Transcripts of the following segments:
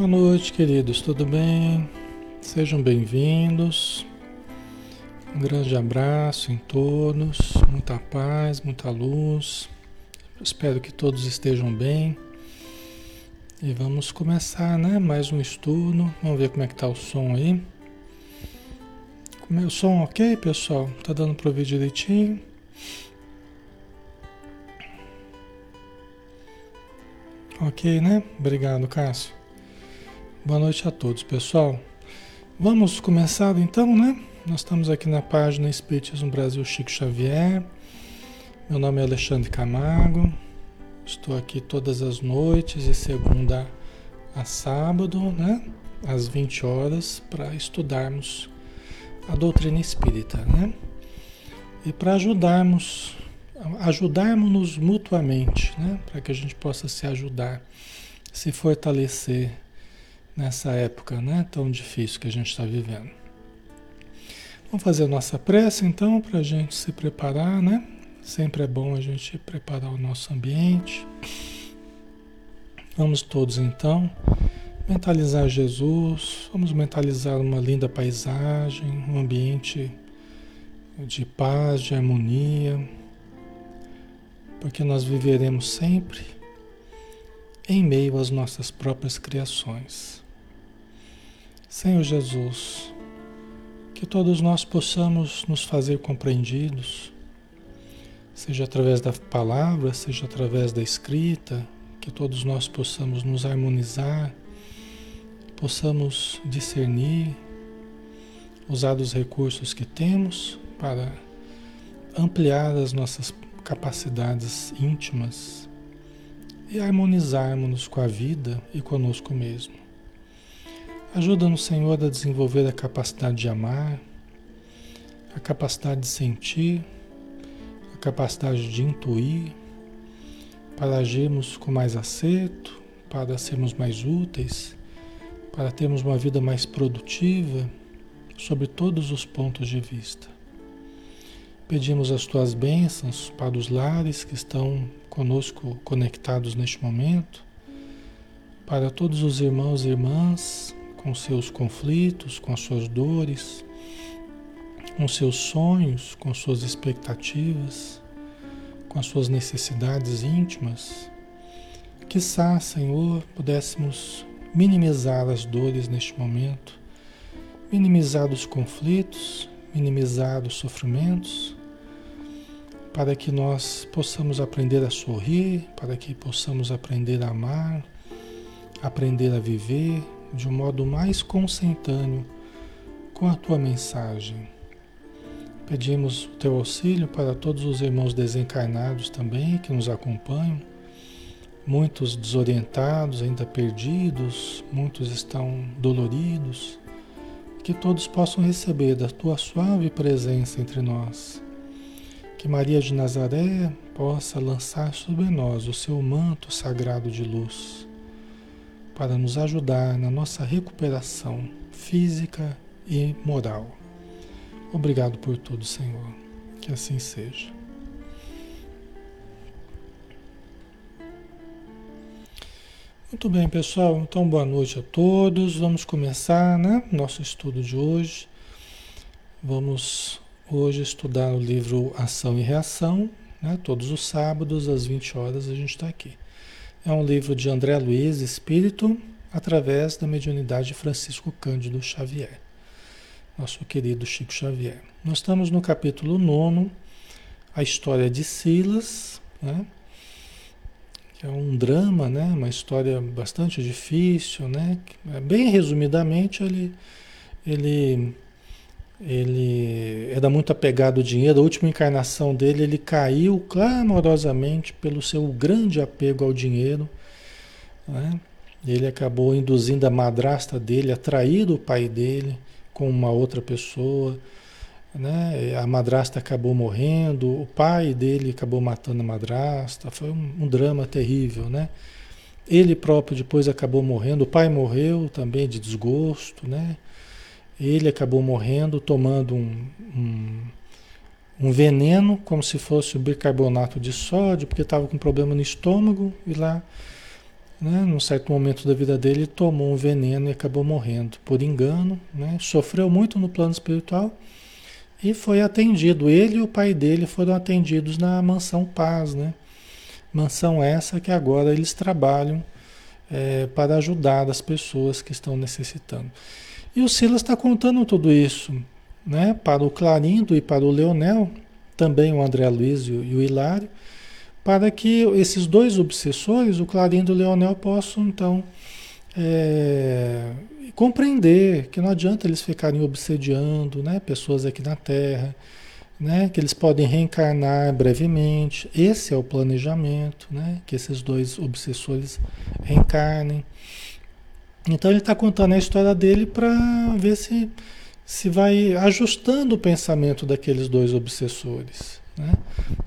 Boa noite, queridos, tudo bem? Sejam bem-vindos. Um grande abraço em todos, muita paz, muita luz. Espero que todos estejam bem. E vamos começar, né? Mais um estudo. Vamos ver como é que tá o som aí. O som ok, pessoal? Tá dando para ouvir direitinho? Ok, né? Obrigado, Cássio. Boa noite a todos, pessoal. Vamos começar então, né? Nós estamos aqui na página Espiritismo Brasil Chico Xavier. Meu nome é Alexandre Camargo. Estou aqui todas as noites, de segunda a sábado, né? Às 20 horas, para estudarmos a doutrina espírita, né? E para ajudarmos, ajudarmos-nos mutuamente, né? Para que a gente possa se ajudar, se fortalecer nessa época, né? Tão difícil que a gente está vivendo. Vamos fazer a nossa prece então para a gente se preparar, né? Sempre é bom a gente preparar o nosso ambiente. Vamos todos então mentalizar Jesus, vamos mentalizar uma linda paisagem, um ambiente de paz, de harmonia, porque nós viveremos sempre em meio às nossas próprias criações. Senhor Jesus, que todos nós possamos nos fazer compreendidos, seja através da palavra, seja através da escrita, que todos nós possamos nos harmonizar, possamos discernir, usar os recursos que temos para ampliar as nossas capacidades íntimas e harmonizarmos-nos com a vida e conosco mesmo. Ajuda-nos, Senhor, a desenvolver a capacidade de amar, a capacidade de sentir, a capacidade de intuir, para agirmos com mais acerto, para sermos mais úteis, para termos uma vida mais produtiva, sobre todos os pontos de vista. Pedimos as tuas bênçãos para os lares que estão conosco conectados neste momento, para todos os irmãos e irmãs com seus conflitos, com as suas dores, com seus sonhos, com suas expectativas, com as suas necessidades íntimas. Quizá, Senhor, pudéssemos minimizar as dores neste momento, minimizar os conflitos, minimizar os sofrimentos, para que nós possamos aprender a sorrir, para que possamos aprender a amar, aprender a viver, de um modo mais consentâneo com a tua mensagem. Pedimos o teu auxílio para todos os irmãos desencarnados também que nos acompanham, muitos desorientados, ainda perdidos, muitos estão doloridos, que todos possam receber da tua suave presença entre nós. Que Maria de Nazaré possa lançar sobre nós o seu manto sagrado de luz para nos ajudar na nossa recuperação física e moral. Obrigado por tudo, Senhor. Que assim seja. Muito bem, pessoal. Então, boa noite a todos. Vamos começar, né? Nosso estudo de hoje. Vamos hoje estudar o livro Ação e Reação, né? Todos os sábados às 20 horas a gente está aqui. É um livro de André Luiz, Espírito, através da mediunidade de Francisco Cândido Xavier, nosso querido Chico Xavier. Nós estamos no capítulo 9, a história de Silas, né? que é um drama, né? uma história bastante difícil. Né? Bem resumidamente, ele, ele ele era muito apegado ao dinheiro. A última encarnação dele, ele caiu clamorosamente pelo seu grande apego ao dinheiro. Né? Ele acabou induzindo a madrasta dele a trair o pai dele com uma outra pessoa. Né? A madrasta acabou morrendo, o pai dele acabou matando a madrasta. Foi um, um drama terrível. Né? Ele próprio depois acabou morrendo, o pai morreu também de desgosto. Né? Ele acabou morrendo tomando um, um, um veneno, como se fosse o bicarbonato de sódio, porque estava com problema no estômago, e lá né, num certo momento da vida dele, tomou um veneno e acabou morrendo por engano, né, sofreu muito no plano espiritual e foi atendido. Ele e o pai dele foram atendidos na mansão Paz, né? Mansão essa que agora eles trabalham é, para ajudar as pessoas que estão necessitando. E o Silas está contando tudo isso né, para o Clarindo e para o Leonel, também o André Luiz e o Hilário, para que esses dois obsessores, o Clarindo e o Leonel, possam então é, compreender que não adianta eles ficarem obsediando né, pessoas aqui na Terra, né, que eles podem reencarnar brevemente. Esse é o planejamento, né, que esses dois obsessores reencarnem. Então ele está contando a história dele para ver se se vai ajustando o pensamento daqueles dois obsessores. Né?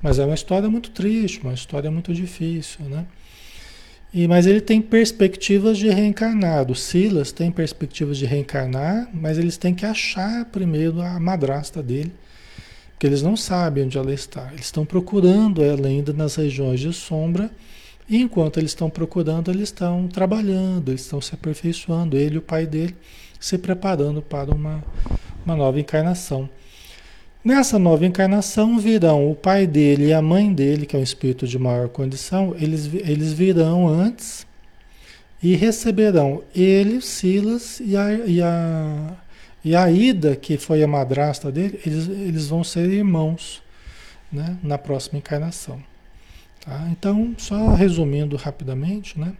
Mas é uma história muito triste, uma história muito difícil. Né? E, mas ele tem perspectivas de reencarnar. O Silas tem perspectivas de reencarnar, mas eles têm que achar primeiro a madrasta dele, porque eles não sabem onde ela está. Eles estão procurando ela ainda nas regiões de sombra, e enquanto eles estão procurando, eles estão trabalhando, eles estão se aperfeiçoando, ele e o pai dele se preparando para uma, uma nova encarnação. Nessa nova encarnação virão o pai dele e a mãe dele, que é um espírito de maior condição, eles, eles virão antes e receberão ele, Silas e a, e a, e a Ida, que foi a madrasta dele, eles, eles vão ser irmãos né, na próxima encarnação. Tá? Então, só resumindo rapidamente, né,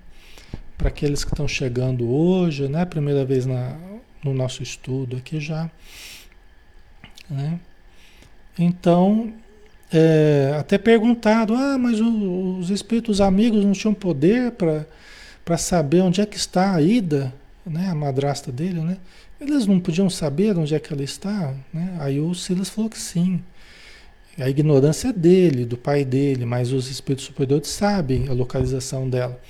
para aqueles que estão chegando hoje, né, primeira vez na, no nosso estudo aqui já. Né? Então, é, até perguntado, ah, mas o, os espíritos amigos não tinham poder para saber onde é que está a Ida, né, a madrasta dele, né? Eles não podiam saber onde é que ela está, né? Aí o Silas falou que sim. A ignorância é dele, do pai dele, mas os espíritos superiores sabem a localização dela.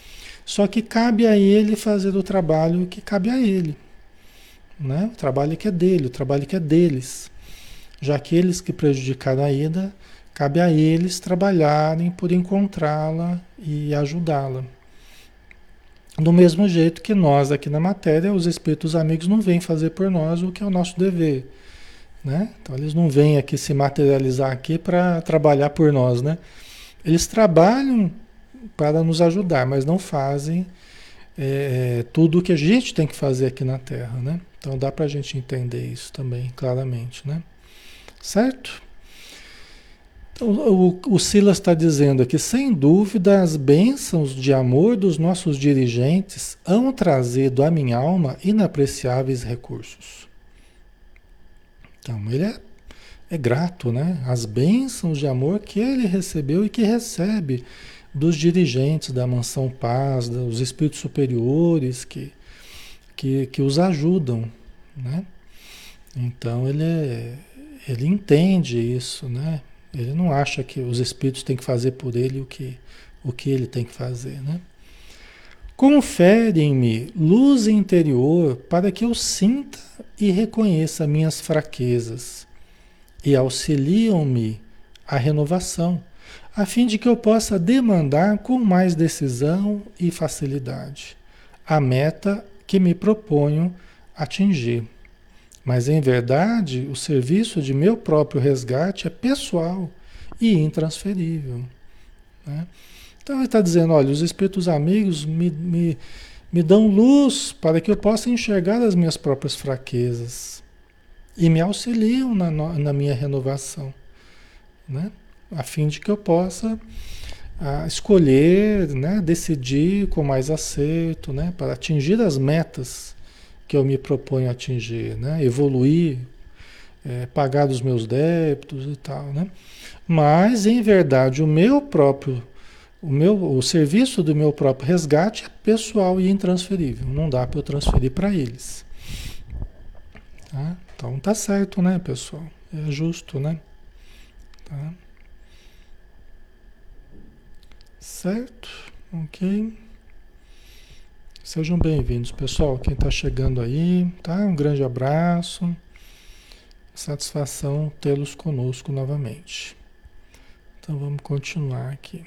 Só que cabe a ele fazer o trabalho que cabe a ele. Né? O trabalho que é dele, o trabalho que é deles. Já que eles que prejudicaram a ida, cabe a eles trabalharem por encontrá-la e ajudá-la. Do mesmo jeito que nós aqui na matéria, os espíritos amigos não vêm fazer por nós o que é o nosso dever. Né? Então eles não vêm aqui se materializar aqui para trabalhar por nós. Né? Eles trabalham para nos ajudar, mas não fazem é, tudo o que a gente tem que fazer aqui na Terra. Né? Então dá para a gente entender isso também claramente, né? Certo? Então, o, o Silas está dizendo aqui, sem dúvida, as bênçãos de amor dos nossos dirigentes hão trazido à minha alma inapreciáveis recursos. Então, ele é, é grato, né? As bênçãos de amor que ele recebeu e que recebe dos dirigentes da Mansão Paz, dos espíritos superiores que que, que os ajudam, né? Então ele, é, ele entende isso, né? Ele não acha que os espíritos têm que fazer por ele o que, o que ele tem que fazer, né? Conferem-me luz interior para que eu sinta e reconheça minhas fraquezas e auxiliam-me a renovação, a fim de que eu possa demandar com mais decisão e facilidade a meta que me proponho atingir. Mas em verdade, o serviço de meu próprio resgate é pessoal e intransferível. Né? Então ele está dizendo: olha, os espíritos amigos me, me, me dão luz para que eu possa enxergar as minhas próprias fraquezas e me auxiliam na, na minha renovação, né? a fim de que eu possa a escolher, né, decidir com mais acerto, né, para atingir as metas que eu me proponho atingir, né, evoluir, é, pagar os meus débitos e tal, né. Mas em verdade o meu próprio, o meu, o serviço do meu próprio resgate é pessoal e intransferível, não dá para eu transferir para eles. Tá? Então tá certo, né, pessoal? É justo, né? Tá? Certo? Ok. Sejam bem-vindos, pessoal. Quem está chegando aí, tá? Um grande abraço. Satisfação tê-los conosco novamente. Então vamos continuar aqui.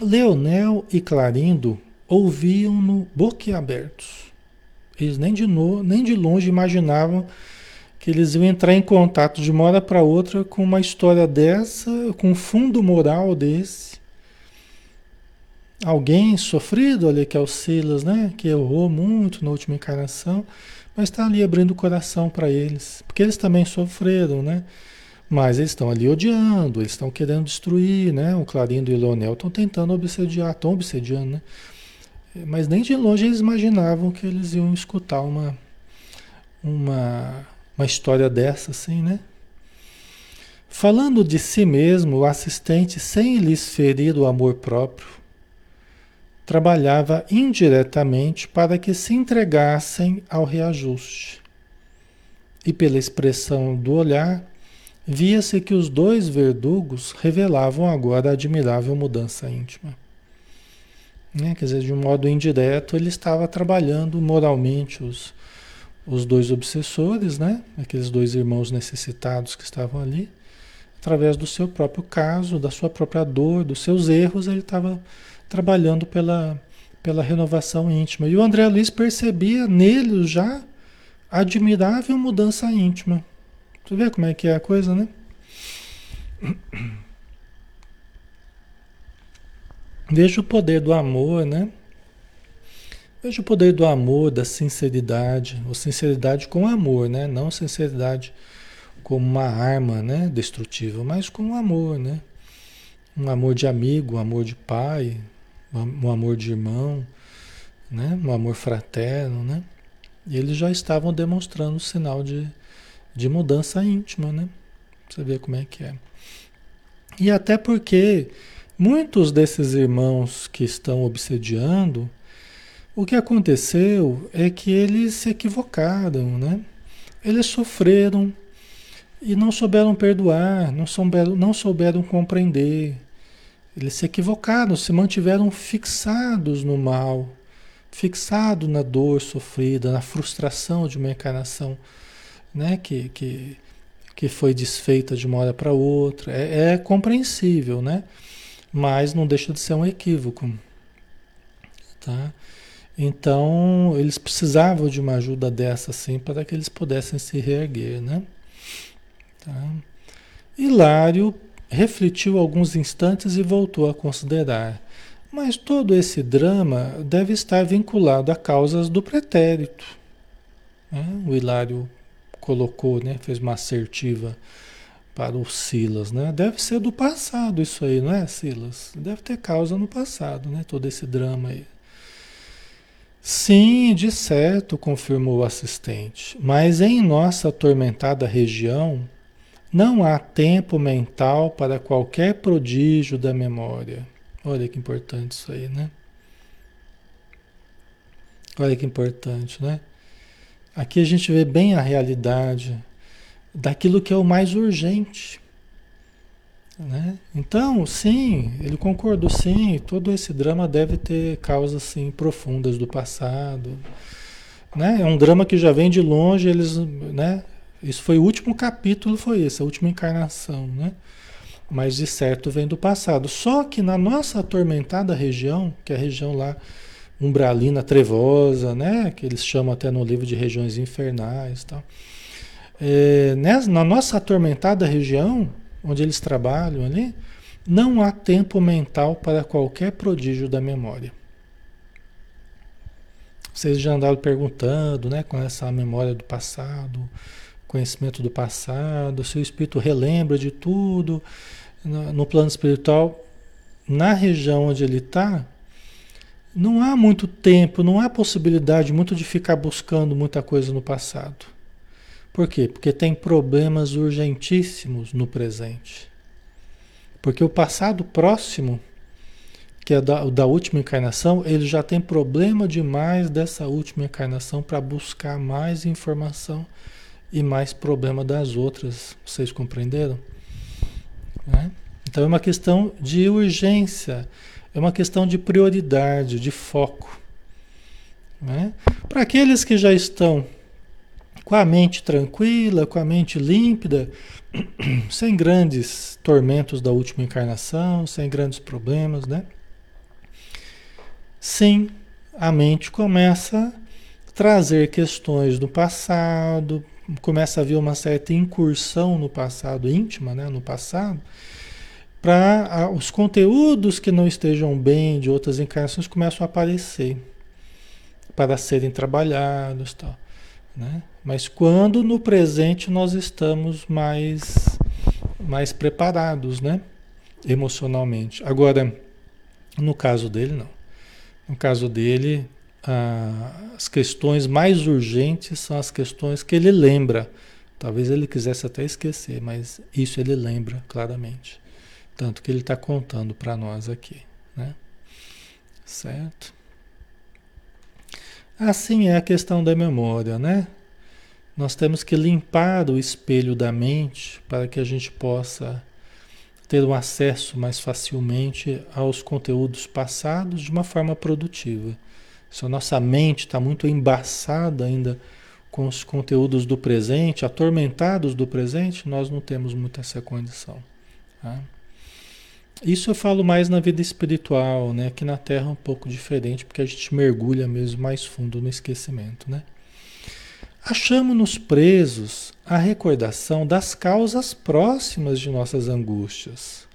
Leonel e Clarindo ouviam-no boquiabertos. Eles nem de, no, nem de longe imaginavam que eles iam entrar em contato de uma hora para outra com uma história dessa, com um fundo moral desse. Alguém sofrido ali, que é o Silas, né? Que errou muito na última encarnação, mas está ali abrindo o coração para eles, porque eles também sofreram, né? Mas eles estão ali odiando, eles estão querendo destruir, né? O Clarindo e o Leonel estão tentando obsediar, estão obsediando, né? Mas nem de longe eles imaginavam que eles iam escutar uma, uma, uma história dessa, assim, né? Falando de si mesmo, o assistente, sem lhes ferir o amor próprio, trabalhava indiretamente para que se entregassem ao reajuste. E pela expressão do olhar, via-se que os dois verdugos revelavam agora a admirável mudança íntima. Né? Quer dizer, de um modo indireto, ele estava trabalhando moralmente os, os dois obsessores, né? aqueles dois irmãos necessitados que estavam ali, através do seu próprio caso, da sua própria dor, dos seus erros, ele estava trabalhando pela, pela renovação íntima. E o André Luiz percebia nele já admirável mudança íntima. Você vê como é que é a coisa, né? Veja o poder do amor, né? Veja o poder do amor, da sinceridade, ou sinceridade com amor, né? Não sinceridade como uma arma, né, destrutiva, mas com amor, né? Um amor de amigo, um amor de pai, um amor de irmão, né? Um amor fraterno, né? E eles já estavam demonstrando sinal de, de mudança íntima, né? Você vê como é que é. E até porque Muitos desses irmãos que estão obsediando, o que aconteceu é que eles se equivocaram, né? Eles sofreram e não souberam perdoar, não souberam, não souberam compreender. Eles se equivocaram, se mantiveram fixados no mal, fixados na dor sofrida, na frustração de uma encarnação né? que, que, que foi desfeita de uma hora para outra. É, é compreensível, né? mas não deixa de ser um equívoco. Tá? Então, eles precisavam de uma ajuda dessa assim para que eles pudessem se reerguer, né? Tá? Hilário refletiu alguns instantes e voltou a considerar. Mas todo esse drama deve estar vinculado a causas do pretérito. Né? O Hilário colocou, né? fez uma assertiva para o Silas, né? Deve ser do passado isso aí, não é, Silas? Deve ter causa no passado, né? Todo esse drama aí. Sim, de certo, confirmou o assistente. Mas em nossa atormentada região, não há tempo mental para qualquer prodígio da memória. Olha que importante isso aí, né? Olha que importante, né? Aqui a gente vê bem a realidade daquilo que é o mais urgente. Né? Então, sim, ele concordou, sim, todo esse drama deve ter causas sim, profundas do passado. Né? É um drama que já vem de longe, eles, né? Isso foi o último capítulo, foi esse, a última encarnação, né? Mas de certo vem do passado. Só que na nossa atormentada região, que é a região lá umbralina trevosa, né? Que eles chamam até no livro de regiões infernais, tal é, na nossa atormentada região, onde eles trabalham ali, não há tempo mental para qualquer prodígio da memória. Vocês já andaram perguntando, né, com essa memória do passado, conhecimento do passado, se o espírito relembra de tudo no plano espiritual, na região onde ele está, não há muito tempo, não há possibilidade muito de ficar buscando muita coisa no passado. Por quê? Porque tem problemas urgentíssimos no presente. Porque o passado próximo, que é da, da última encarnação, ele já tem problema demais dessa última encarnação para buscar mais informação e mais problema das outras. Vocês compreenderam? Né? Então é uma questão de urgência, é uma questão de prioridade, de foco. Né? Para aqueles que já estão com a mente tranquila, com a mente límpida, sem grandes tormentos da última encarnação, sem grandes problemas, né? sim, a mente começa a trazer questões do passado, começa a haver uma certa incursão no passado íntima, né, no passado, para os conteúdos que não estejam bem de outras encarnações começam a aparecer para serem trabalhados, tal, né? Mas quando no presente nós estamos mais mais preparados, né? Emocionalmente. Agora, no caso dele, não. No caso dele, as questões mais urgentes são as questões que ele lembra. Talvez ele quisesse até esquecer, mas isso ele lembra claramente. Tanto que ele está contando para nós aqui, né? Certo? Assim é a questão da memória, né? Nós temos que limpar o espelho da mente para que a gente possa ter um acesso mais facilmente aos conteúdos passados de uma forma produtiva. Se a nossa mente está muito embaçada ainda com os conteúdos do presente, atormentados do presente, nós não temos muito essa condição. Tá? Isso eu falo mais na vida espiritual, né? Aqui na Terra é um pouco diferente, porque a gente mergulha mesmo mais fundo no esquecimento, né? Achamos-nos presos à recordação das causas próximas de nossas angústias,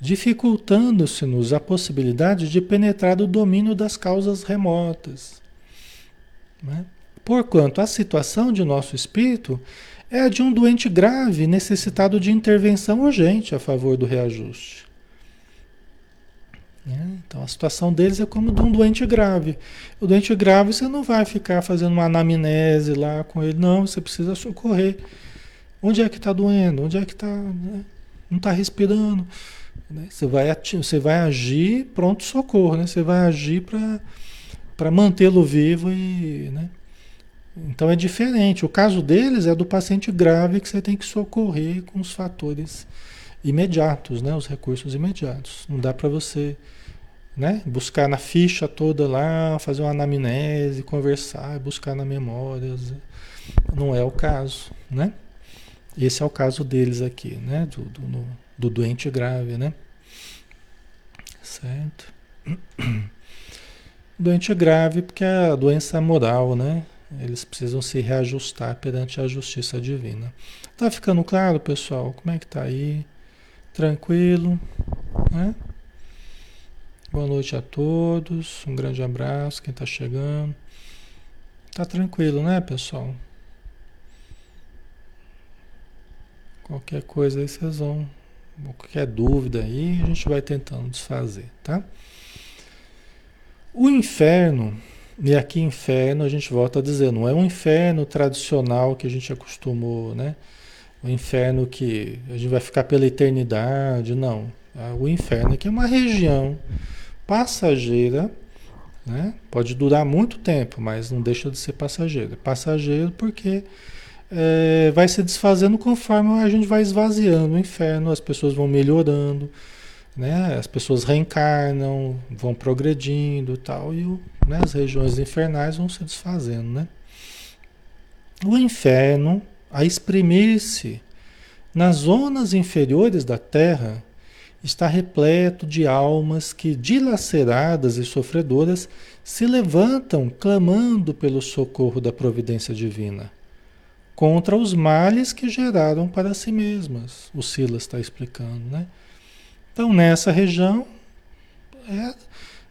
dificultando-se-nos a possibilidade de penetrar o domínio das causas remotas. Né? Porquanto a situação de nosso espírito é a de um doente grave necessitado de intervenção urgente a favor do reajuste. Né? Então a situação deles é como de um doente grave. O doente grave você não vai ficar fazendo uma anamnese lá com ele, não, você precisa socorrer. Onde é que está doendo? Onde é que está. Né? Não está respirando. Né? Você, vai, você vai agir pronto socorro, né? Você vai agir para mantê-lo vivo e. Né? Então é diferente. O caso deles é do paciente grave que você tem que socorrer com os fatores imediatos, né? Os recursos imediatos. Não dá para você, né? Buscar na ficha toda lá, fazer uma anamnese, conversar, buscar na memória. Não é o caso, né? Esse é o caso deles aqui, né? Do, do, do doente grave, né? Certo? Doente grave porque é a doença moral, né? Eles precisam se reajustar perante a justiça divina. Tá ficando claro, pessoal? Como é que tá aí? Tranquilo, né? Boa noite a todos, um grande abraço, quem está chegando. Tá tranquilo, né, pessoal? Qualquer coisa aí vocês vão, qualquer dúvida aí, a gente vai tentando desfazer, tá? O inferno, e aqui inferno a gente volta a dizer, não é um inferno tradicional que a gente acostumou, né? o inferno que a gente vai ficar pela eternidade, não. Ah, o inferno aqui é uma região passageira, né? pode durar muito tempo, mas não deixa de ser passageira. Passageiro porque é, vai se desfazendo conforme a gente vai esvaziando o inferno, as pessoas vão melhorando, né? as pessoas reencarnam, vão progredindo tal, e o, né? as regiões infernais vão se desfazendo. Né? O inferno a exprimir-se nas zonas inferiores da Terra, está repleto de almas que, dilaceradas e sofredoras, se levantam clamando pelo socorro da providência divina contra os males que geraram para si mesmas. O Silas está explicando, né? Então, nessa região, é,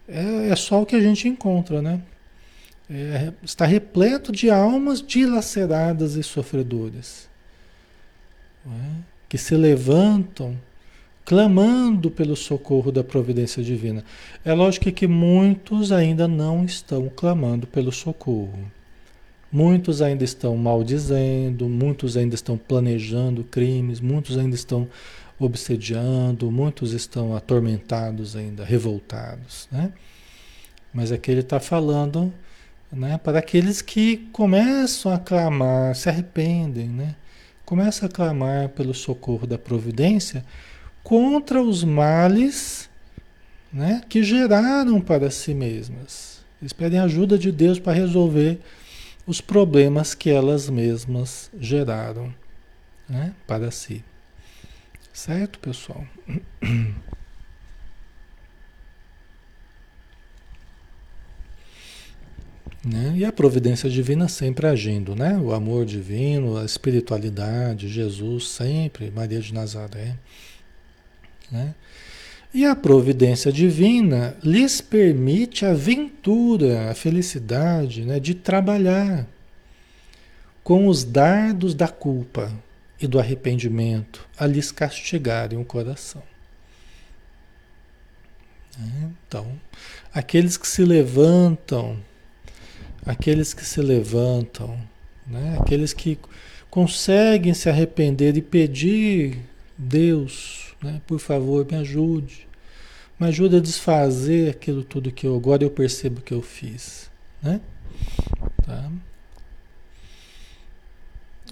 é, é só o que a gente encontra, né? é, está repleto de almas dilaceradas e sofredoras, é? que se levantam clamando pelo socorro da providência divina. É lógico que muitos ainda não estão clamando pelo socorro. Muitos ainda estão maldizendo, muitos ainda estão planejando crimes, muitos ainda estão obsediando, muitos estão atormentados ainda, revoltados, né? Mas aqui ele está falando né? Para aqueles que começam a clamar, se arrependem, né? Começam a clamar pelo socorro da providência contra os males, né? Que geraram para si mesmas. Eles pedem ajuda de Deus para resolver os problemas que elas mesmas geraram, né? Para si. Certo, pessoal? Né? E a providência divina sempre agindo, né? O amor divino, a espiritualidade, Jesus sempre, Maria de Nazaré. Né? E a providência divina lhes permite a ventura, a felicidade né, de trabalhar com os dardos da culpa e do arrependimento a lhes castigarem o coração. Né? Então, aqueles que se levantam, aqueles que se levantam, né? aqueles que conseguem se arrepender e pedir Deus né? Por favor, me ajude. Me ajude a desfazer aquilo tudo que eu agora eu percebo que eu fiz. Né? Tá?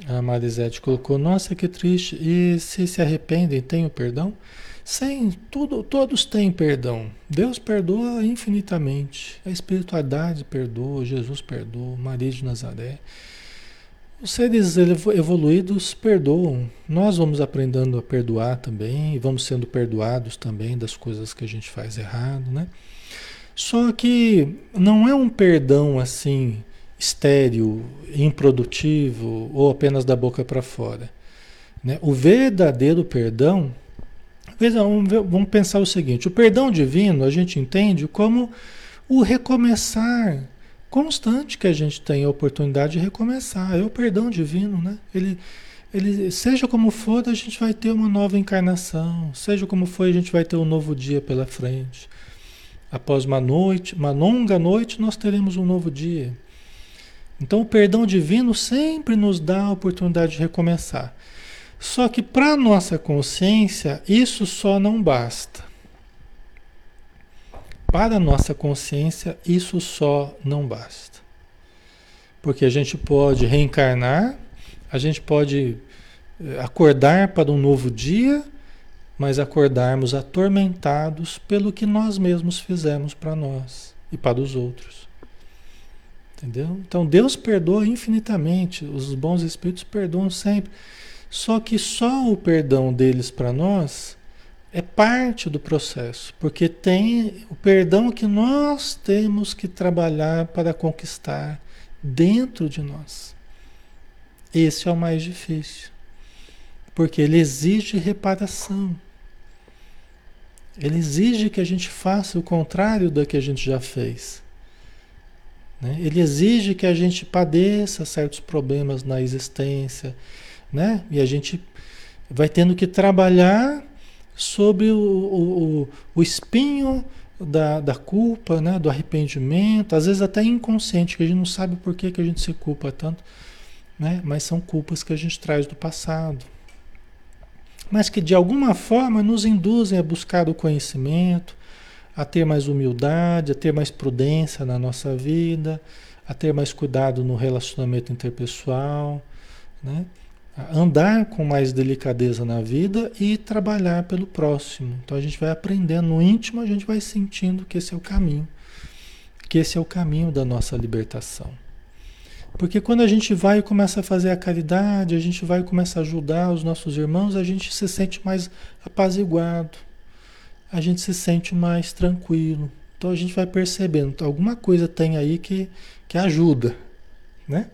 A Marisete colocou, nossa, que triste. E se se arrependem, têm o perdão? Sim, tudo, todos têm perdão. Deus perdoa infinitamente. A espiritualidade perdoa, Jesus perdoa, Maria de Nazaré. Os seres evoluídos perdoam. Nós vamos aprendendo a perdoar também, e vamos sendo perdoados também das coisas que a gente faz errado, né? Só que não é um perdão assim estéril, improdutivo ou apenas da boca para fora. Né? O verdadeiro perdão, vamos pensar o seguinte: o perdão divino a gente entende como o recomeçar constante que a gente tem a oportunidade de recomeçar. É o perdão divino, né? Ele, ele, seja como for, a gente vai ter uma nova encarnação. Seja como for, a gente vai ter um novo dia pela frente. Após uma noite, uma longa noite, nós teremos um novo dia. Então, o perdão divino sempre nos dá a oportunidade de recomeçar. Só que para nossa consciência, isso só não basta. Para nossa consciência, isso só não basta. Porque a gente pode reencarnar, a gente pode eh, acordar para um novo dia, mas acordarmos atormentados pelo que nós mesmos fizemos para nós e para os outros. Entendeu? Então Deus perdoa infinitamente, os bons espíritos perdoam sempre. Só que só o perdão deles para nós é parte do processo, porque tem o perdão que nós temos que trabalhar para conquistar dentro de nós. Esse é o mais difícil, porque ele exige reparação. Ele exige que a gente faça o contrário do que a gente já fez. Né? Ele exige que a gente padeça certos problemas na existência, né? E a gente vai tendo que trabalhar sobre o, o, o espinho da, da culpa, né? do arrependimento, às vezes até inconsciente, que a gente não sabe por que, que a gente se culpa tanto, né? mas são culpas que a gente traz do passado. Mas que de alguma forma nos induzem a buscar o conhecimento, a ter mais humildade, a ter mais prudência na nossa vida, a ter mais cuidado no relacionamento interpessoal, né? andar com mais delicadeza na vida e trabalhar pelo próximo. Então a gente vai aprendendo no íntimo, a gente vai sentindo que esse é o caminho, que esse é o caminho da nossa libertação. Porque quando a gente vai e começa a fazer a caridade, a gente vai e começa a ajudar os nossos irmãos, a gente se sente mais apaziguado, a gente se sente mais tranquilo. Então a gente vai percebendo, alguma coisa tem aí que, que ajuda, né?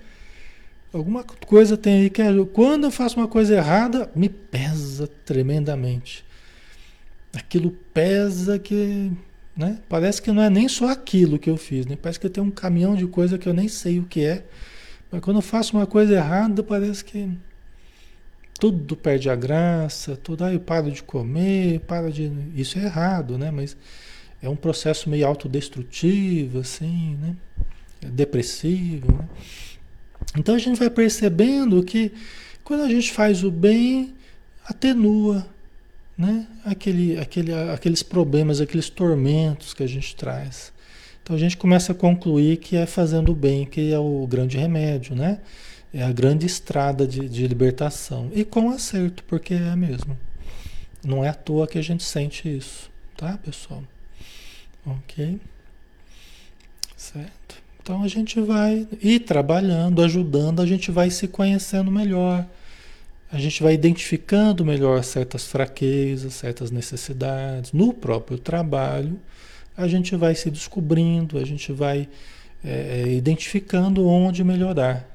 Alguma coisa tem aí que é. Quando eu faço uma coisa errada, me pesa tremendamente. Aquilo pesa que. Né? Parece que não é nem só aquilo que eu fiz, né? parece que tem um caminhão de coisa que eu nem sei o que é. Mas quando eu faço uma coisa errada, parece que tudo perde a graça, tudo aí eu paro de comer, para de. Isso é errado, né? Mas é um processo meio autodestrutivo, assim, né? É depressivo, né? Então a gente vai percebendo que quando a gente faz o bem, atenua né? Aquele, aquele, aqueles problemas, aqueles tormentos que a gente traz. Então a gente começa a concluir que é fazendo o bem que é o grande remédio, né? É a grande estrada de, de libertação. E com acerto, porque é mesmo. Não é à toa que a gente sente isso, tá, pessoal? Ok? Certo? Então a gente vai ir trabalhando, ajudando, a gente vai se conhecendo melhor. A gente vai identificando melhor certas fraquezas, certas necessidades no próprio trabalho. A gente vai se descobrindo, a gente vai é, identificando onde melhorar,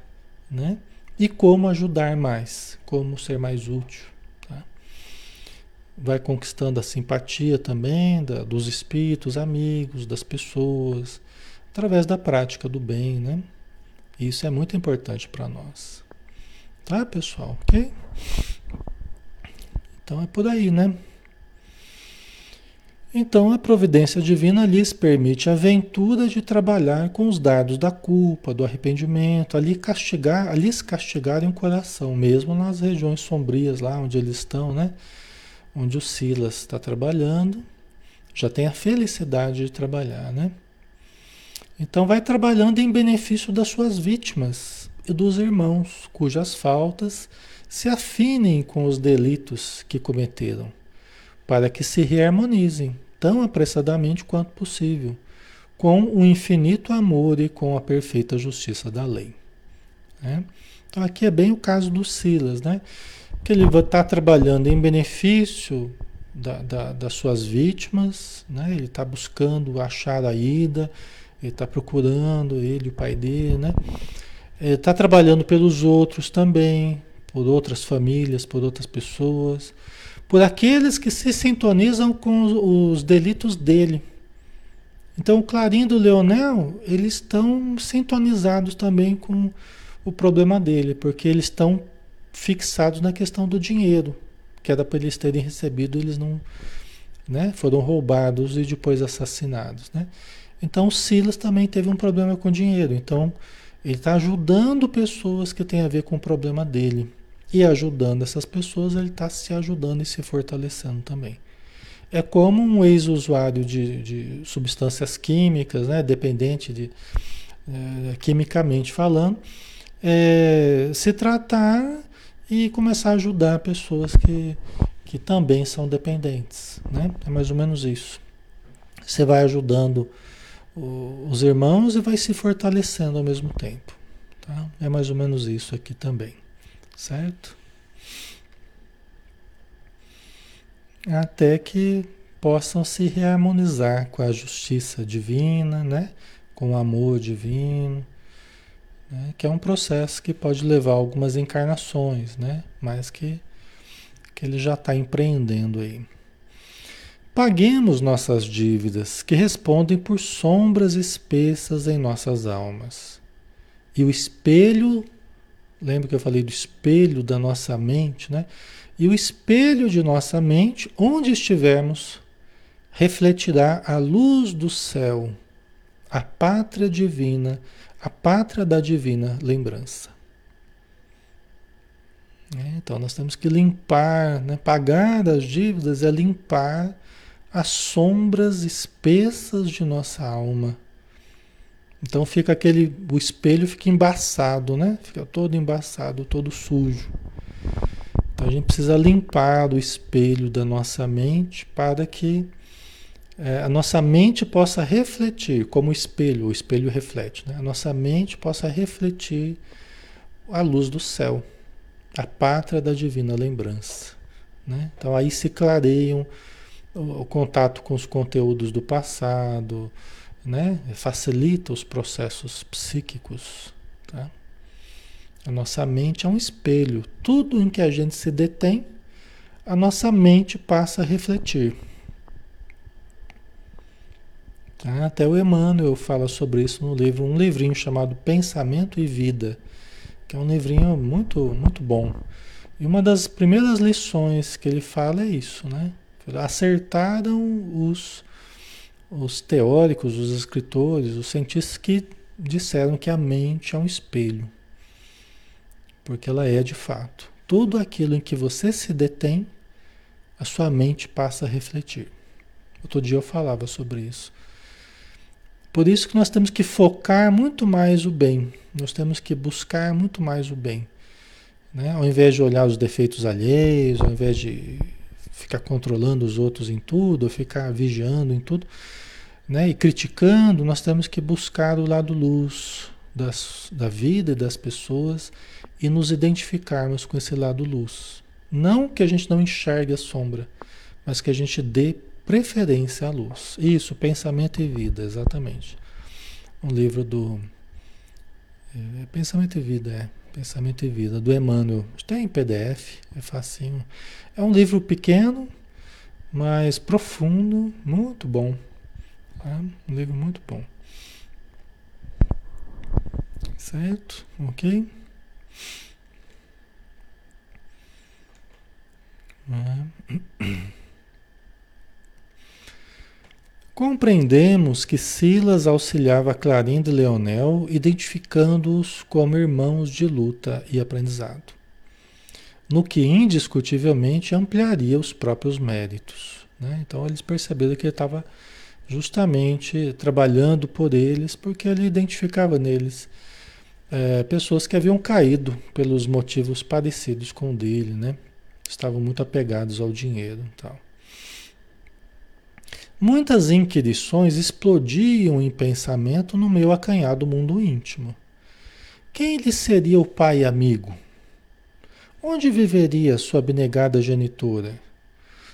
né? E como ajudar mais, como ser mais útil. Tá? Vai conquistando a simpatia também da, dos espíritos, amigos, das pessoas, através da prática do bem, né? Isso é muito importante para nós. Tá, pessoal? Ok? Então é por aí, né? Então a providência divina lhes permite a aventura de trabalhar com os dardos da culpa, do arrependimento, ali castigar, ali lhes castigarem o coração, mesmo nas regiões sombrias lá onde eles estão, né? Onde o Silas está trabalhando, já tem a felicidade de trabalhar, né? Então vai trabalhando em benefício das suas vítimas e dos irmãos cujas faltas se afinem com os delitos que cometeram para que se reharmonizem tão apressadamente quanto possível com o infinito amor e com a perfeita justiça da lei. Né? Então aqui é bem o caso do Silas, né? que ele está trabalhando em benefício da, da, das suas vítimas, né? ele está buscando achar a ida, ele está procurando ele, o pai dele, né? Está trabalhando pelos outros também, por outras famílias, por outras pessoas por aqueles que se sintonizam com os delitos dele. Então, o Clarim do Leonel, eles estão sintonizados também com o problema dele, porque eles estão fixados na questão do dinheiro, que era para eles terem recebido, eles não, né, foram roubados e depois assassinados, né? Então, o Silas também teve um problema com dinheiro. Então, ele está ajudando pessoas que têm a ver com o problema dele. E ajudando essas pessoas, ele está se ajudando e se fortalecendo também. É como um ex-usuário de, de, substâncias químicas, né, dependente de é, quimicamente falando, é, se tratar e começar a ajudar pessoas que, que também são dependentes. Né? É mais ou menos isso. Você vai ajudando os irmãos e vai se fortalecendo ao mesmo tempo. Tá? É mais ou menos isso aqui também certo? Até que possam se reharmonizar com a justiça divina, né? com o amor divino, né? que é um processo que pode levar algumas encarnações, né? mas que, que ele já está empreendendo aí. Paguemos nossas dívidas, que respondem por sombras espessas em nossas almas. E o espelho Lembra que eu falei do espelho da nossa mente, né? E o espelho de nossa mente, onde estivermos, refletirá a luz do céu, a pátria divina, a pátria da divina lembrança. É, então nós temos que limpar, né? pagar as dívidas é limpar as sombras espessas de nossa alma então fica aquele, o espelho fica embaçado, né? Fica todo embaçado, todo sujo. Então a gente precisa limpar o espelho da nossa mente para que é, a nossa mente possa refletir, como o espelho, o espelho reflete, né? A nossa mente possa refletir a luz do céu, a pátria da divina lembrança. Né? Então aí se clareiam o, o contato com os conteúdos do passado, né? facilita os processos psíquicos. Tá? A nossa mente é um espelho. Tudo em que a gente se detém, a nossa mente passa a refletir. Tá? Até o Emmanuel fala sobre isso no livro, um livrinho chamado Pensamento e Vida, que é um livrinho muito, muito bom. E uma das primeiras lições que ele fala é isso, né? Acertaram os os teóricos, os escritores, os cientistas que disseram que a mente é um espelho. Porque ela é de fato. Tudo aquilo em que você se detém, a sua mente passa a refletir. Outro dia eu falava sobre isso. Por isso que nós temos que focar muito mais o bem. Nós temos que buscar muito mais o bem. Né? Ao invés de olhar os defeitos alheios, ao invés de ficar controlando os outros em tudo, ficar vigiando em tudo, né, e criticando, nós temos que buscar o lado luz das, da vida e das pessoas e nos identificarmos com esse lado luz. Não que a gente não enxergue a sombra, mas que a gente dê preferência à luz. Isso, pensamento e vida, exatamente. um livro do é, Pensamento e Vida, é. Pensamento e Vida, do Emmanuel. Tem em PDF, é facinho. É um livro pequeno, mas profundo, muito bom. Tá? Um livro muito bom. Certo? Ok? É. Compreendemos que Silas auxiliava Clarindo e Leonel, identificando-os como irmãos de luta e aprendizado, no que indiscutivelmente ampliaria os próprios méritos. Né? Então eles perceberam que ele estava justamente trabalhando por eles, porque ele identificava neles é, pessoas que haviam caído pelos motivos parecidos com o dele, né? estavam muito apegados ao dinheiro e tal. Muitas inquirições explodiam em pensamento no meu acanhado mundo íntimo. Quem lhe seria o pai amigo? Onde viveria sua abnegada genitora?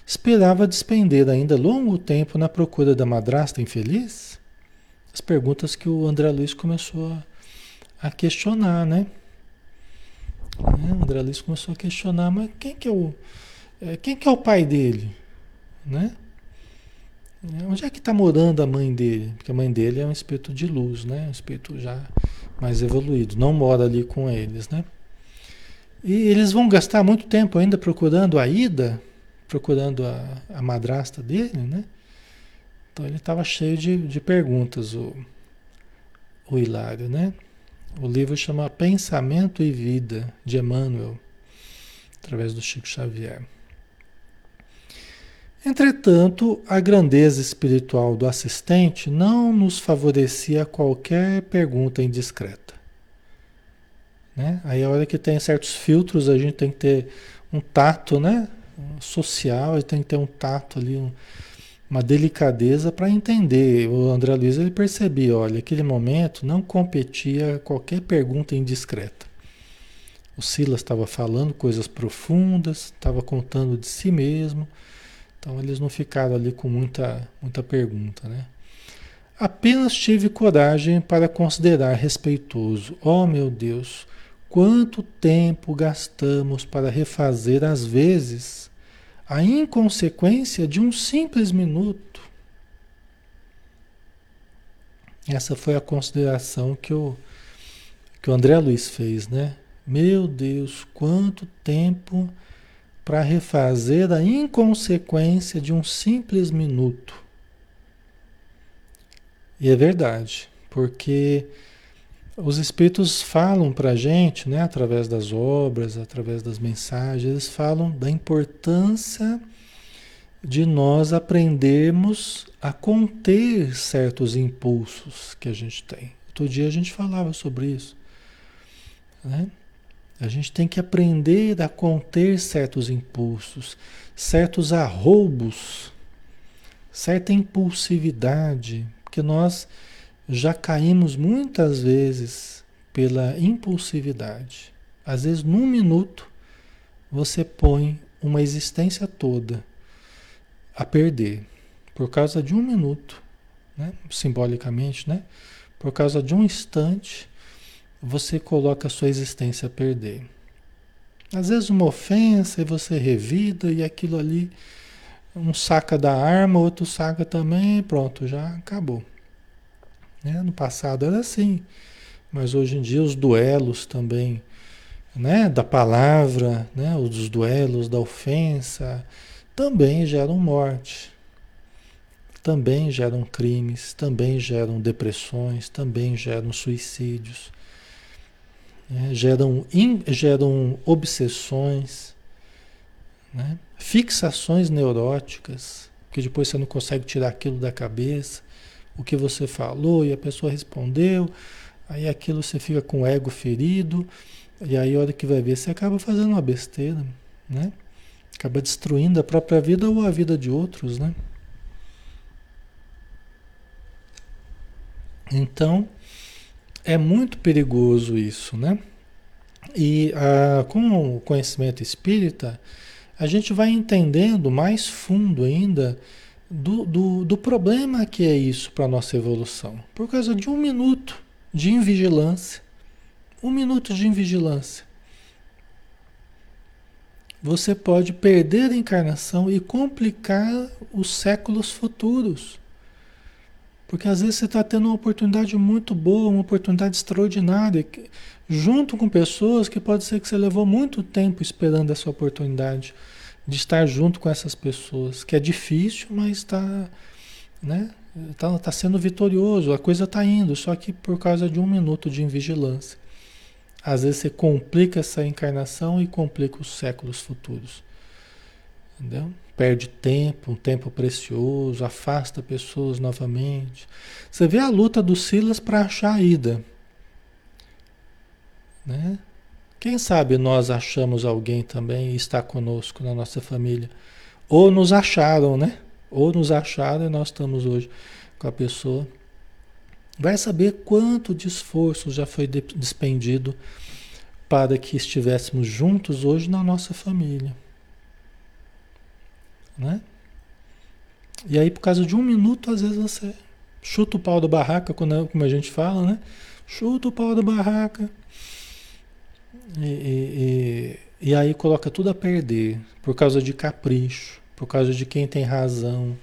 Esperava despender ainda longo tempo na procura da madrasta infeliz? As perguntas que o André Luiz começou a, a questionar, né? É, o André Luiz começou a questionar, mas quem que é o, é, quem que é o pai dele? Né? É, onde é que está morando a mãe dele? Porque a mãe dele é um espírito de luz, né? Um espírito já mais evoluído, não mora ali com eles, né? E eles vão gastar muito tempo ainda procurando a Ida, procurando a, a madrasta dele, né? Então ele estava cheio de, de perguntas, o, o Hilário, né? O livro chama Pensamento e Vida, de Emmanuel, através do Chico Xavier. Entretanto, a grandeza espiritual do assistente não nos favorecia qualquer pergunta indiscreta. Né? Aí a hora que tem certos filtros, a gente tem que ter um tato né? Social, gente tem que ter um tato ali, um, uma delicadeza para entender. O André Luiz ele percebia, olha, aquele momento não competia qualquer pergunta indiscreta. O Silas estava falando coisas profundas, estava contando de si mesmo então eles não ficaram ali com muita, muita pergunta, né? Apenas tive coragem para considerar respeitoso. Oh meu Deus, quanto tempo gastamos para refazer às vezes a inconsequência de um simples minuto. Essa foi a consideração que o, que o André Luiz fez, né? Meu Deus, quanto tempo para refazer a inconsequência de um simples minuto. E é verdade, porque os Espíritos falam para a gente, né, através das obras, através das mensagens, eles falam da importância de nós aprendermos a conter certos impulsos que a gente tem. Outro dia a gente falava sobre isso. Né? A gente tem que aprender a conter certos impulsos, certos arroubos, certa impulsividade, porque nós já caímos muitas vezes pela impulsividade. Às vezes, num minuto, você põe uma existência toda a perder por causa de um minuto, né? simbolicamente, né? por causa de um instante você coloca a sua existência a perder. Às vezes uma ofensa e você revida e aquilo ali, um saca da arma, outro saca também, pronto, já acabou. Né? No passado era assim, mas hoje em dia os duelos também, né? da palavra, né? os duelos da ofensa, também geram morte, também geram crimes, também geram depressões, também geram suicídios né? geram, in, geram obsessões, né? fixações neuróticas, que depois você não consegue tirar aquilo da cabeça, o que você falou e a pessoa respondeu, aí aquilo você fica com o ego ferido, e aí a hora que vai ver você acaba fazendo uma besteira, né? Acaba destruindo a própria vida ou a vida de outros, né? Então, é muito perigoso isso, né? E ah, com o conhecimento espírita, a gente vai entendendo mais fundo ainda do, do, do problema que é isso para a nossa evolução. Por causa de um minuto de invigilância. Um minuto de invigilância. Você pode perder a encarnação e complicar os séculos futuros. Porque às vezes você está tendo uma oportunidade muito boa, uma oportunidade extraordinária, junto com pessoas que pode ser que você levou muito tempo esperando essa oportunidade de estar junto com essas pessoas, que é difícil, mas está, né? Tá, tá sendo vitorioso, a coisa está indo, só que por causa de um minuto de invigilância. Às vezes você complica essa encarnação e complica os séculos futuros. Entendeu? Perde tempo, um tempo precioso, afasta pessoas novamente. Você vê a luta dos Silas para achar a ida. Né? Quem sabe nós achamos alguém também e está conosco na nossa família. Ou nos acharam, né? Ou nos acharam e nós estamos hoje com a pessoa. Vai saber quanto de esforço já foi despendido para que estivéssemos juntos hoje na nossa família. Né? E aí, por causa de um minuto, às vezes você chuta o pau da barraca, como a gente fala, né? Chuta o pau da barraca e, e, e, aí coloca tudo a perder por causa de capricho, por causa de quem tem razão,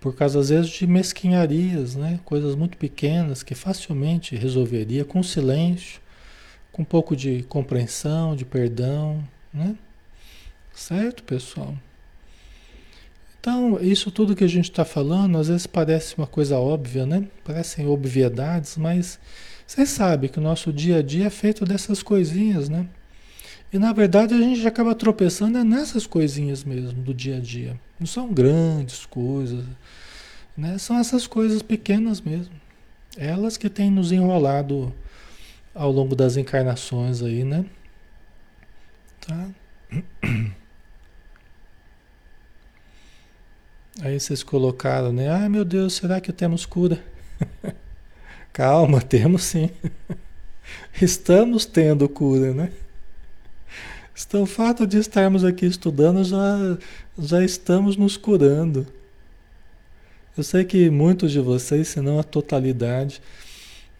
por causa às vezes de mesquinharias, né? coisas muito pequenas que facilmente resolveria com silêncio, com um pouco de compreensão, de perdão, né? Certo, pessoal? Então, isso tudo que a gente está falando, às vezes parece uma coisa óbvia, né? Parecem obviedades, mas vocês sabem que o nosso dia a dia é feito dessas coisinhas, né? E na verdade a gente acaba tropeçando é nessas coisinhas mesmo do dia a dia. Não são grandes coisas, né? São essas coisas pequenas mesmo. Elas que têm nos enrolado ao longo das encarnações aí, né? Tá? Aí vocês colocaram, né? Ai meu Deus, será que temos cura? Calma, temos sim. Estamos tendo cura, né? Então, o fato de estarmos aqui estudando já, já estamos nos curando. Eu sei que muitos de vocês, se não a totalidade,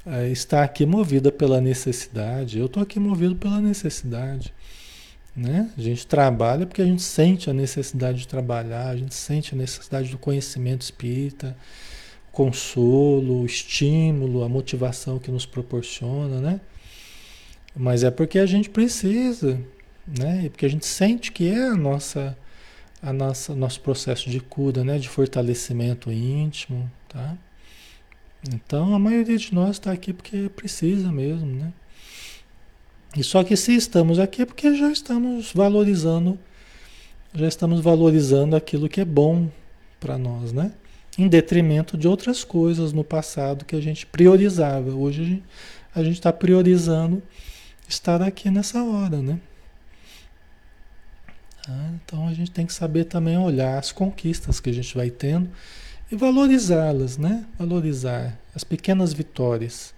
é, está aqui movida pela necessidade. Eu estou aqui movido pela necessidade. Né? A gente trabalha porque a gente sente a necessidade de trabalhar, a gente sente a necessidade do conhecimento espírita consolo, o estímulo, a motivação que nos proporciona, né? Mas é porque a gente precisa, né? E porque a gente sente que é a nossa, a nossa, nosso processo de cura, né? De fortalecimento íntimo, tá? Então a maioria de nós está aqui porque precisa mesmo, né? E só que se estamos aqui é porque já estamos valorizando, já estamos valorizando aquilo que é bom para nós, né? Em detrimento de outras coisas no passado que a gente priorizava. Hoje a gente está priorizando estar aqui nessa hora, né? Ah, então a gente tem que saber também olhar as conquistas que a gente vai tendo e valorizá-las, né? Valorizar as pequenas vitórias.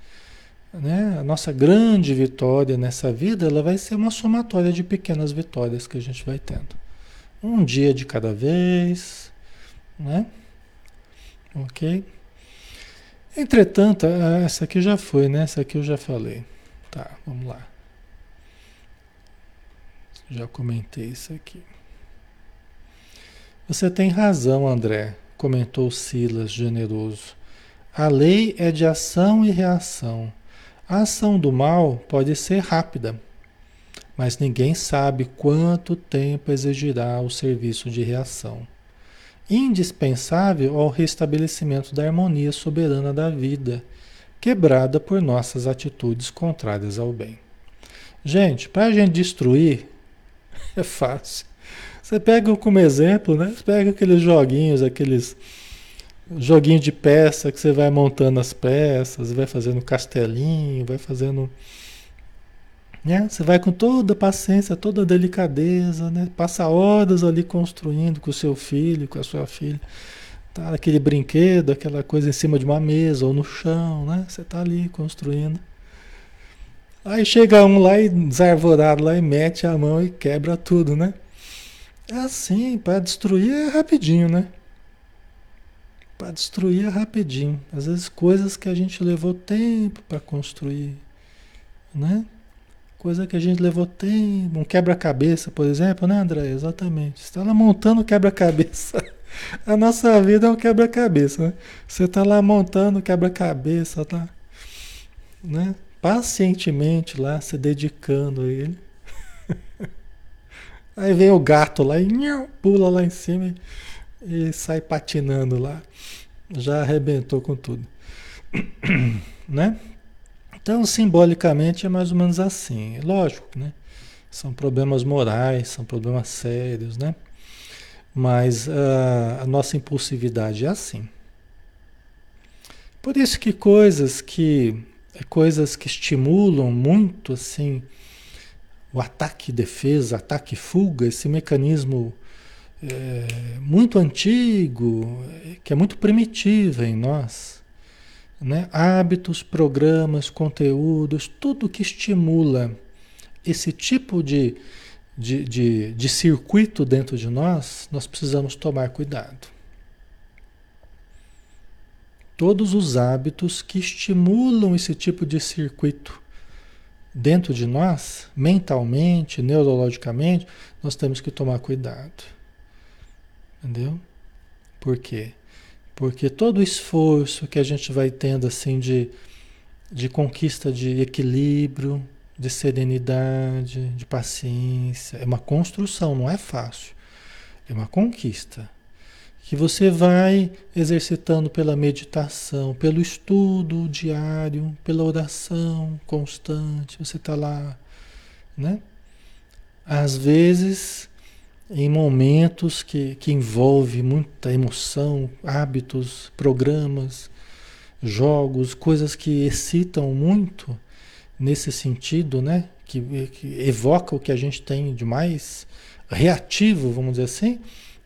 Né? A nossa grande vitória nessa vida ela vai ser uma somatória de pequenas vitórias que a gente vai tendo. Um dia de cada vez, né? Ok? Entretanto, essa aqui já foi, né? Essa aqui eu já falei. Tá, vamos lá. Já comentei isso aqui. Você tem razão, André, comentou Silas, generoso. A lei é de ação e reação. A ação do mal pode ser rápida, mas ninguém sabe quanto tempo exigirá o serviço de reação indispensável ao restabelecimento da harmonia soberana da vida, quebrada por nossas atitudes contrárias ao bem. Gente, para a gente destruir, é fácil. Você pega como exemplo, né? Você pega aqueles joguinhos, aqueles joguinhos de peça que você vai montando as peças, vai fazendo castelinho, vai fazendo né? Você vai com toda a paciência, toda a delicadeza, né? passa horas ali construindo com o seu filho, com a sua filha. Tá, aquele brinquedo, aquela coisa em cima de uma mesa ou no chão, né? Você está ali construindo. Aí chega um lá e desarvorado lá e mete a mão e quebra tudo, né? É assim, para destruir é rapidinho, né? para destruir é rapidinho. Às vezes coisas que a gente levou tempo para construir, né? Coisa que a gente levou tempo, um quebra-cabeça, por exemplo, né, André? Exatamente. Você está lá montando quebra-cabeça. A nossa vida é um quebra-cabeça, né? Você está lá montando quebra-cabeça, tá? Né? Pacientemente lá, se dedicando a ele. Aí vem o gato lá e pula lá em cima e, sai patinando lá. Já arrebentou com tudo. né? Então, simbolicamente é mais ou menos assim. Lógico, né? São problemas morais, são problemas sérios, né? Mas uh, a nossa impulsividade é assim. Por isso que coisas que coisas que estimulam muito assim o ataque e defesa, ataque e fuga, esse mecanismo é, muito antigo, que é muito primitivo em nós. Né? Hábitos, programas, conteúdos, tudo que estimula esse tipo de, de, de, de circuito dentro de nós, nós precisamos tomar cuidado. Todos os hábitos que estimulam esse tipo de circuito dentro de nós, mentalmente, neurologicamente, nós temos que tomar cuidado. Entendeu? Por quê? Porque todo o esforço que a gente vai tendo assim de, de conquista de equilíbrio, de serenidade, de paciência, é uma construção, não é fácil. É uma conquista que você vai exercitando pela meditação, pelo estudo diário, pela oração constante. Você está lá, né? Às vezes, em momentos que, que envolve muita emoção, hábitos, programas, jogos, coisas que excitam muito nesse sentido, né? Que, que evoca o que a gente tem de mais reativo, vamos dizer assim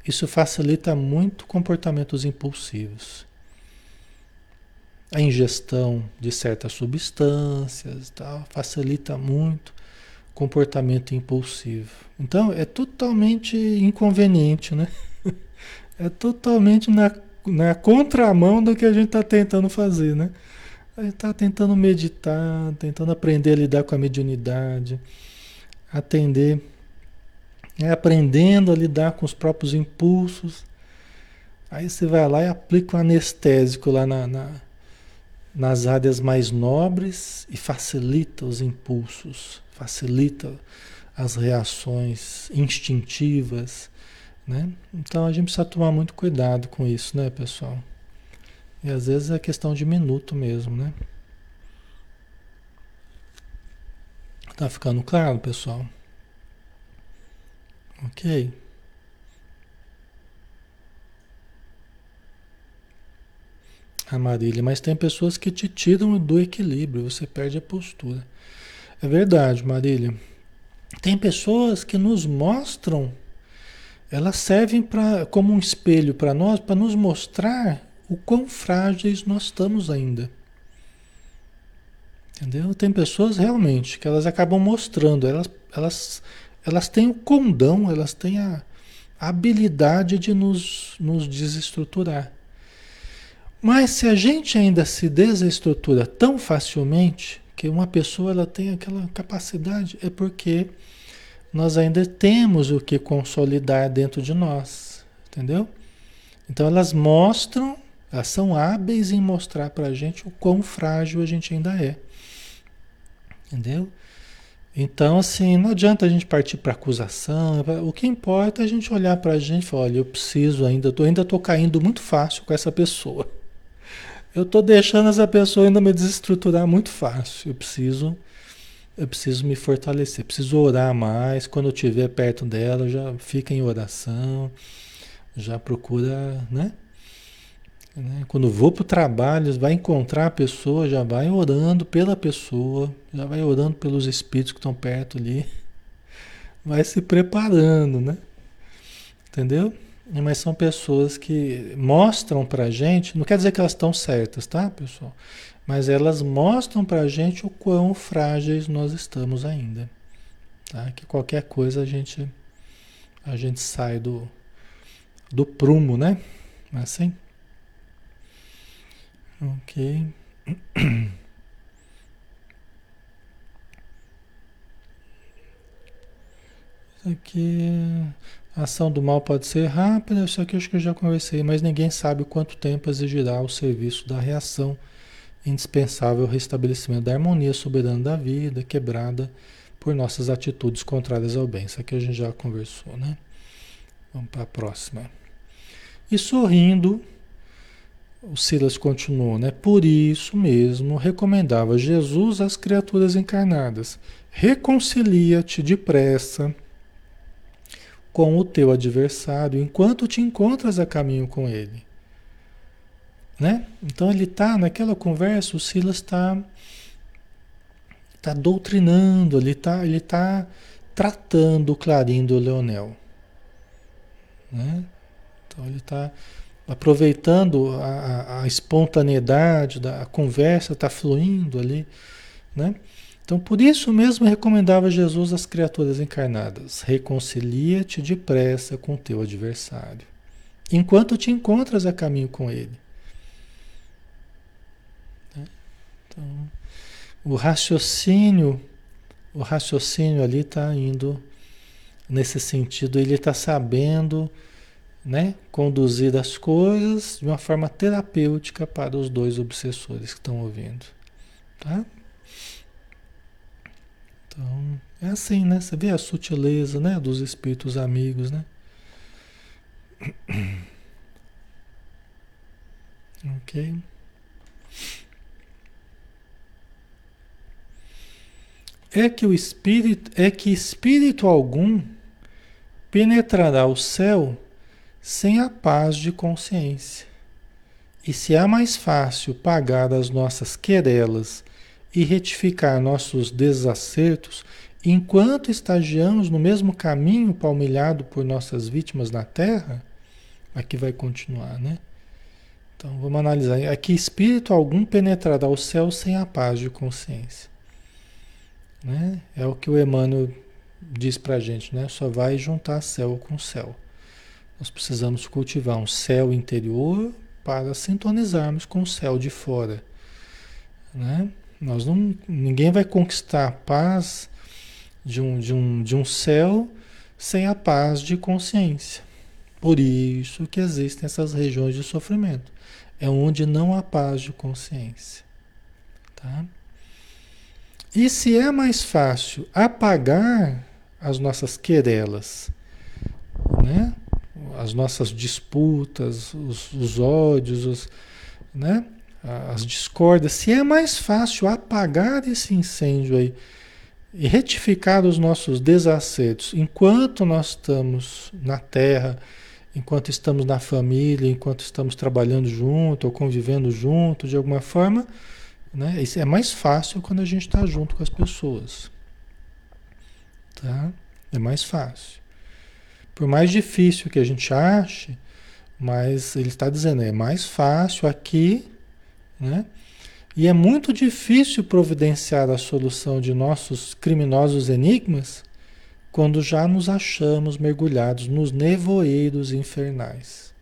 isso facilita muito comportamentos impulsivos. A ingestão de certas substâncias tal, facilita muito comportamento impulsivo. Então é totalmente inconveniente, né? É totalmente na, na contramão do que a gente está tentando fazer, né? A gente está tentando meditar, tentando aprender a lidar com a mediunidade, atender é aprendendo a lidar com os próprios impulsos. Aí você vai lá e aplica um anestésico lá na, na, nas áreas mais nobres e facilita os impulsos, facilita as reações instintivas, né? Então a gente precisa tomar muito cuidado com isso, né, pessoal? E às vezes é questão de minuto mesmo, né? Tá ficando claro, pessoal? Ok. A Marília, mas tem pessoas que te tiram do equilíbrio, você perde a postura. É verdade, Marília. Tem pessoas que nos mostram, elas servem pra, como um espelho para nós, para nos mostrar o quão frágeis nós estamos ainda. Entendeu? Tem pessoas realmente que elas acabam mostrando, elas, elas elas têm o condão, elas têm a, habilidade de nos, nos desestruturar. Mas se a gente ainda se desestrutura tão facilmente, que uma pessoa ela tem aquela capacidade, é porque nós ainda temos o que consolidar dentro de nós, entendeu? Então elas mostram, elas são hábeis em mostrar para a gente o quão frágil a gente ainda é, entendeu? Então, assim, não adianta a gente partir para acusação. O que importa é a gente olhar para a gente e falar: olha, eu preciso ainda, tô, ainda estou caindo muito fácil com essa pessoa. Eu estou deixando essa pessoa ainda me desestruturar muito fácil. Eu preciso, eu preciso me fortalecer, preciso orar mais. Quando eu estiver perto dela, já fica em oração, já procura, né? Né? Quando vou para o trabalho, vai encontrar a pessoa, já vai orando pela pessoa, já vai orando pelos espíritos que estão perto ali. Vai se preparando, né? Entendeu? Mas são pessoas que mostram para gente, não quer dizer que elas estão certas, tá, pessoal? Mas elas mostram para gente o quão frágeis nós estamos ainda. Tá? Que qualquer coisa a gente, a gente sai do, do prumo, né? Assim. Ok. Aqui. A ação do mal pode ser rápida, isso aqui acho que eu já conversei, mas ninguém sabe quanto tempo exigirá o serviço da reação indispensável ao restabelecimento da harmonia soberana da vida, quebrada por nossas atitudes contrárias ao bem. Isso aqui a gente já conversou, né? Vamos para a próxima. E sorrindo, o Silas continuou, né? Por isso mesmo recomendava Jesus às criaturas encarnadas: reconcilia-te depressa com o teu adversário enquanto te encontras a caminho com ele. Né? Então ele está naquela conversa, o Silas está tá doutrinando, ele está ele tá tratando o Clarindo Leonel. Né? Então ele está aproveitando a, a, a, espontaneidade da conversa, está fluindo ali. Né? Então por isso mesmo recomendava Jesus às criaturas encarnadas: reconcilia-te depressa com teu adversário, enquanto te encontras a caminho com ele. Então, o raciocínio, o raciocínio ali está indo nesse sentido, ele está sabendo né, conduzir as coisas de uma forma terapêutica para os dois obsessores que estão ouvindo. Tá? Então, é assim, né? Você vê a sutileza né, dos espíritos amigos, né? Ok. é que o espírito é que espírito algum penetrará o céu sem a paz de consciência. E se é mais fácil pagar as nossas querelas e retificar nossos desacertos enquanto estagiamos no mesmo caminho palmilhado por nossas vítimas na Terra, aqui vai continuar, né? Então vamos analisar. Aqui espírito algum penetrará o céu sem a paz de consciência. Né? É o que o Emmanuel diz para a gente, né? Só vai juntar céu com céu. Nós precisamos cultivar um céu interior para sintonizarmos com o céu de fora, né? Nós não, ninguém vai conquistar a paz de um, de, um, de um céu sem a paz de consciência. Por isso que existem essas regiões de sofrimento. É onde não há paz de consciência. Tá? E se é mais fácil apagar as nossas querelas, né? as nossas disputas, os, os ódios, os, né? As discórdias, se é mais fácil apagar esse incêndio aí e retificar os nossos desacertos enquanto nós estamos na Terra, enquanto estamos na família, enquanto estamos trabalhando junto ou convivendo junto de alguma forma, né? Isso é mais fácil quando a gente está junto com as pessoas. Tá? É mais fácil. Por mais difícil que a gente ache, mas ele está dizendo, é mais fácil aqui, né? E é muito difícil providenciar a solução de nossos criminosos enigmas quando já nos achamos mergulhados nos nevoeiros infernais.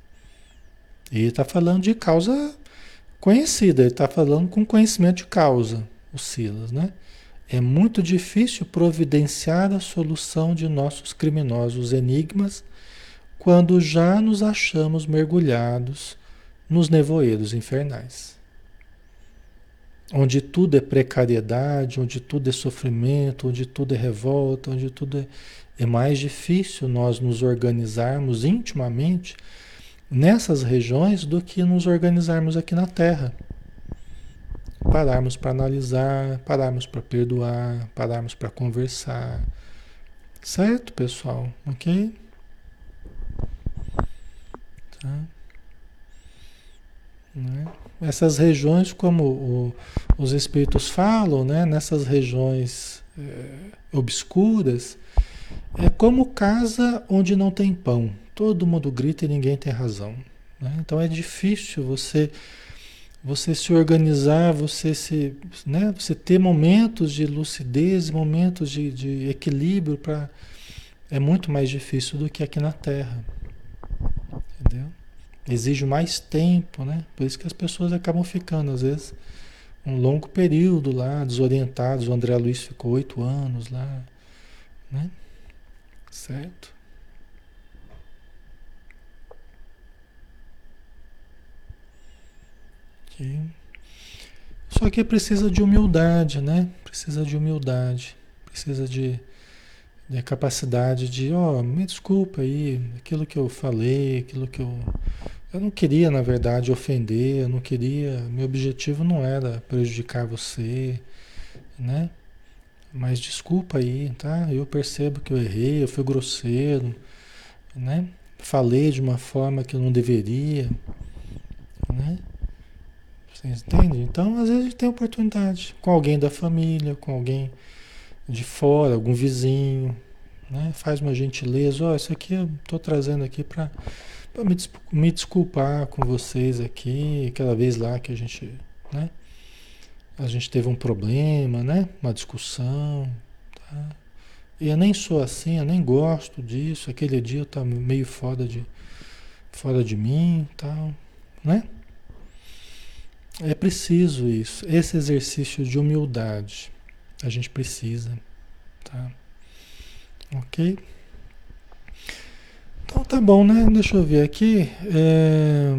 E está falando de causa conhecida, ele está falando com conhecimento de causa, o Silas, né? É muito difícil providenciar a solução de nossos criminosos enigmas quando já nos achamos mergulhados nos nevoeiros infernais. Onde tudo é precariedade, onde tudo é sofrimento, onde tudo é revolta, onde tudo é, é mais difícil nós nos organizarmos intimamente nessas regiões do que nos organizarmos aqui na Terra. Pararmos para analisar, pararmos para perdoar, pararmos para conversar. Certo, pessoal? Ok? Tá? Né? Essas regiões, como o, os espíritos falam, né? nessas regiões é, obscuras, é como casa onde não tem pão. Todo mundo grita e ninguém tem razão. Né? Então é difícil você você se organizar, você se, né, você ter momentos de lucidez, momentos de, de equilíbrio para é muito mais difícil do que aqui na Terra, entendeu? Exige mais tempo, né? Por isso que as pessoas acabam ficando, às vezes, um longo período lá, desorientados. O André Luiz ficou oito anos lá, né? Certo? Okay. Só que precisa de humildade, né? Precisa de humildade, precisa de, de capacidade de, ó, oh, me desculpa aí, aquilo que eu falei, aquilo que eu. Eu não queria, na verdade, ofender, eu não queria. Meu objetivo não era prejudicar você, né? Mas desculpa aí, tá? Eu percebo que eu errei, eu fui grosseiro, né? Falei de uma forma que eu não deveria, né? Vocês entendem? Então, às vezes, a gente tem oportunidade com alguém da família, com alguém de fora, algum vizinho, né? Faz uma gentileza, ó, oh, isso aqui eu tô trazendo aqui para me, me desculpar com vocês aqui, aquela vez lá que a gente, né? A gente teve um problema, né? Uma discussão, tá? E eu nem sou assim, eu nem gosto disso. Aquele dia eu tava meio fora de, fora de mim, tal, né? É preciso isso, esse exercício de humildade. A gente precisa, tá? Ok? Então tá bom, né? Deixa eu ver aqui. É...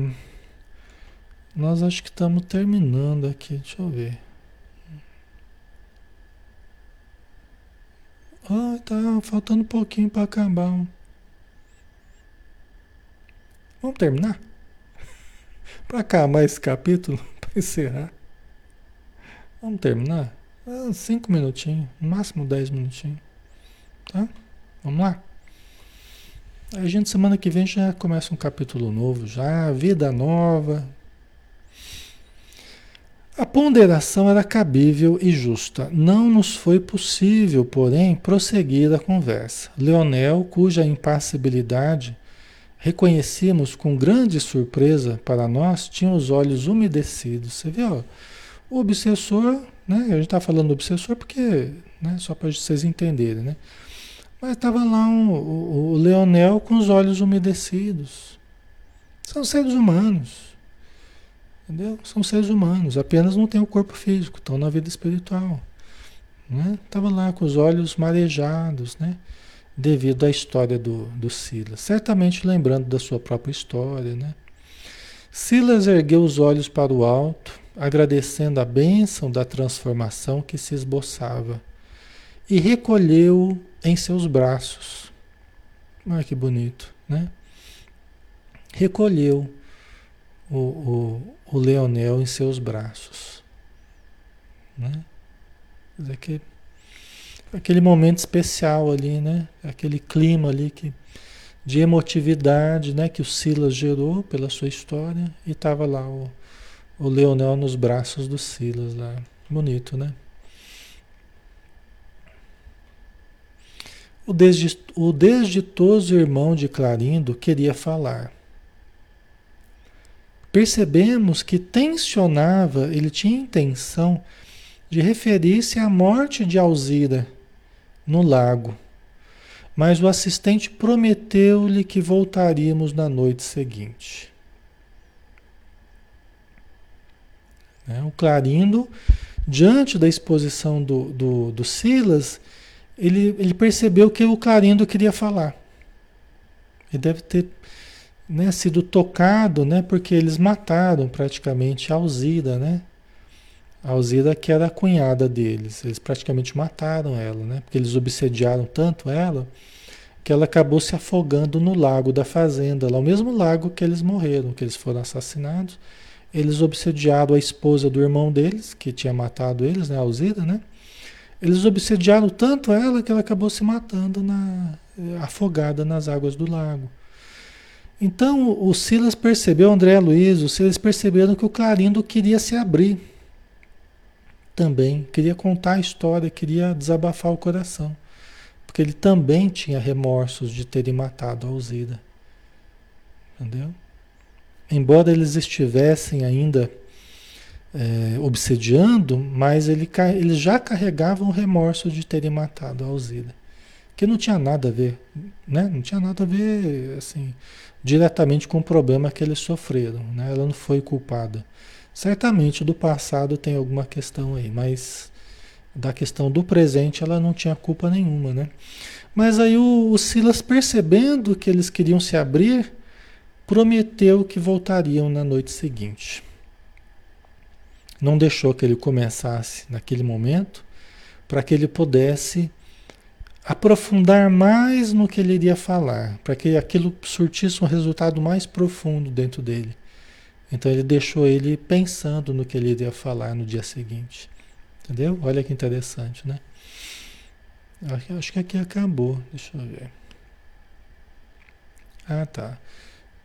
Nós acho que estamos terminando aqui. Deixa eu ver. Ah, tá faltando um pouquinho para acabar. Vamos terminar? para acabar esse capítulo? encerrar. Vamos terminar? Ah, cinco minutinhos, no máximo dez minutinhos. Tá? Vamos lá? A gente semana que vem já começa um capítulo novo, já, vida nova. A ponderação era cabível e justa. Não nos foi possível, porém, prosseguir a conversa. Leonel, cuja impassibilidade reconhecíamos com grande surpresa para nós, tinha os olhos umedecidos. Você vê, ó, o obsessor, né? A gente está falando do obsessor porque, né? Só para vocês entenderem, né? Mas estava lá um, o, o Leonel com os olhos umedecidos. São seres humanos. Entendeu? São seres humanos, apenas não têm o corpo físico, estão na vida espiritual. Né? Tava lá com os olhos marejados, né? devido à história do, do Silas, certamente lembrando da sua própria história. Né? Silas ergueu os olhos para o alto, agradecendo a bênção da transformação que se esboçava, e recolheu em seus braços. Olha que bonito, né? Recolheu o, o, o Leonel em seus braços. Né? Dizer que aquele momento especial ali, né? Aquele clima ali que, de emotividade, né? Que o Silas gerou pela sua história e estava lá o, o Leonel nos braços do Silas lá. Bonito, né? O, desdit, o desditoso irmão de Clarindo queria falar. Percebemos que tensionava, ele tinha intenção de referir-se à morte de Alzira no lago. Mas o assistente prometeu-lhe que voltaríamos na noite seguinte. É, o Clarindo, diante da exposição do, do, do Silas, ele, ele percebeu que o Clarindo queria falar. Ele deve ter né, sido tocado, né, porque eles mataram praticamente a Alzira, né? A Alzira que era a cunhada deles, eles praticamente mataram ela, né? Porque eles obsediaram tanto ela que ela acabou se afogando no lago da fazenda, lá o mesmo lago que eles morreram, que eles foram assassinados. Eles obsediaram a esposa do irmão deles, que tinha matado eles, né, a Alzira, né? Eles obsediaram tanto ela que ela acabou se matando na afogada nas águas do lago. Então o Silas percebeu, André Luiz, o Silas perceberam que o Clarindo queria se abrir também queria contar a história, queria desabafar o coração. Porque ele também tinha remorsos de terem matado a Alzira. Entendeu? Embora eles estivessem ainda é, obsediando, mas ele, eles já carregavam o remorso de terem matado a Alzira. Que não tinha nada a ver, né? Não tinha nada a ver, assim, diretamente com o problema que eles sofreram, né? Ela não foi culpada. Certamente do passado tem alguma questão aí, mas da questão do presente ela não tinha culpa nenhuma, né? Mas aí o, o Silas percebendo que eles queriam se abrir, prometeu que voltariam na noite seguinte. Não deixou que ele começasse naquele momento, para que ele pudesse aprofundar mais no que ele iria falar, para que aquilo surtisse um resultado mais profundo dentro dele. Então ele deixou ele pensando no que ele iria falar no dia seguinte. Entendeu? Olha que interessante, né? Acho que aqui acabou. Deixa eu ver. Ah, tá.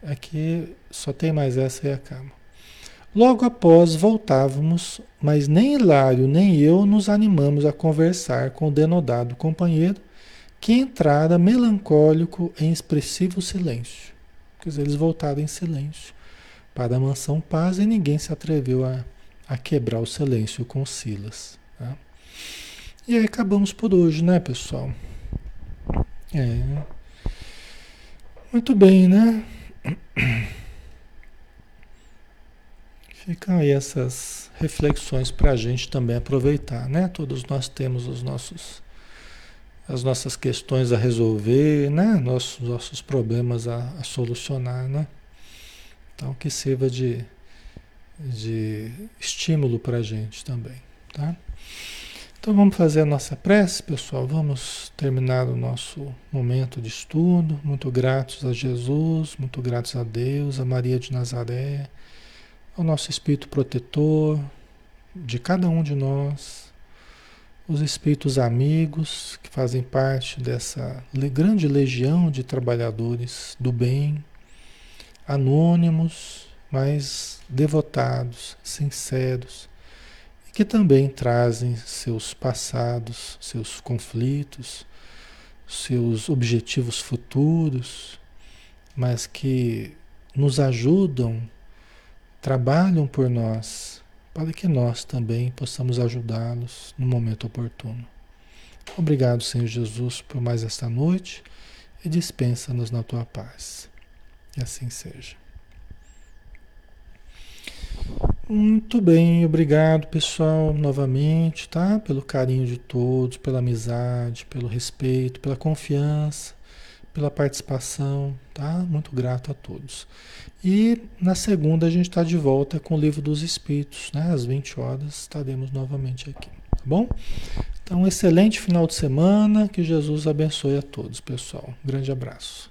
Aqui só tem mais essa e acaba. Logo após voltávamos, mas nem Hilário nem eu nos animamos a conversar com o denodado companheiro, que entrara melancólico em expressivo silêncio. Quer dizer, eles voltaram em silêncio para a mansão paz e ninguém se atreveu a, a quebrar o silêncio com Silas. Tá? E aí acabamos por hoje, né, pessoal? É. Muito bem, né? Ficam aí essas reflexões para a gente também aproveitar, né? Todos nós temos os nossos, as nossas questões a resolver, né? Nossos, nossos problemas a, a solucionar, né? Então que sirva de, de estímulo para a gente também, tá? Então vamos fazer a nossa prece, pessoal. Vamos terminar o nosso momento de estudo. Muito gratos a Jesus, muito gratos a Deus, a Maria de Nazaré o nosso espírito protetor de cada um de nós, os espíritos amigos que fazem parte dessa grande legião de trabalhadores do bem, anônimos, mas devotados, sinceros, e que também trazem seus passados, seus conflitos, seus objetivos futuros, mas que nos ajudam trabalham por nós, para que nós também possamos ajudá-los no momento oportuno. Obrigado, Senhor Jesus, por mais esta noite e dispensa-nos na tua paz. E assim seja. Muito bem, obrigado pessoal novamente, tá? Pelo carinho de todos, pela amizade, pelo respeito, pela confiança pela participação, tá? Muito grato a todos. E na segunda a gente está de volta com o livro dos Espíritos, né? Às 20 horas estaremos novamente aqui, tá bom? Então, um excelente final de semana, que Jesus abençoe a todos, pessoal. Um grande abraço.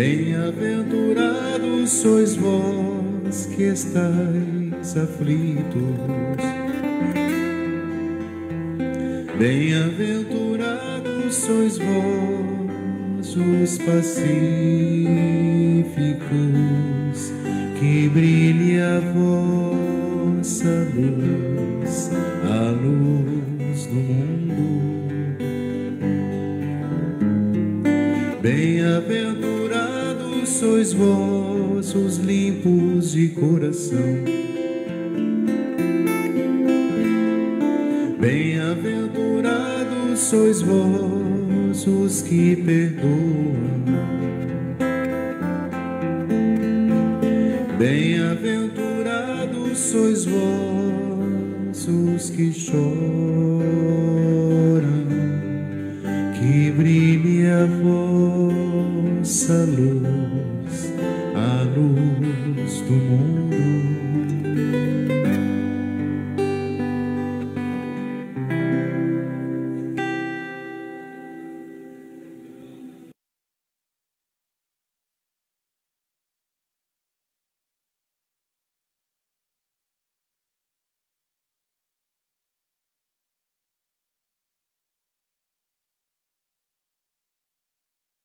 Bem-aventurados sois vós que estáis aflitos. Bem-aventurados sois vós os pacíficos, que brilhe a vossa luz, sois vós os limpos de coração. Bem-aventurados sois vós os que perdoam.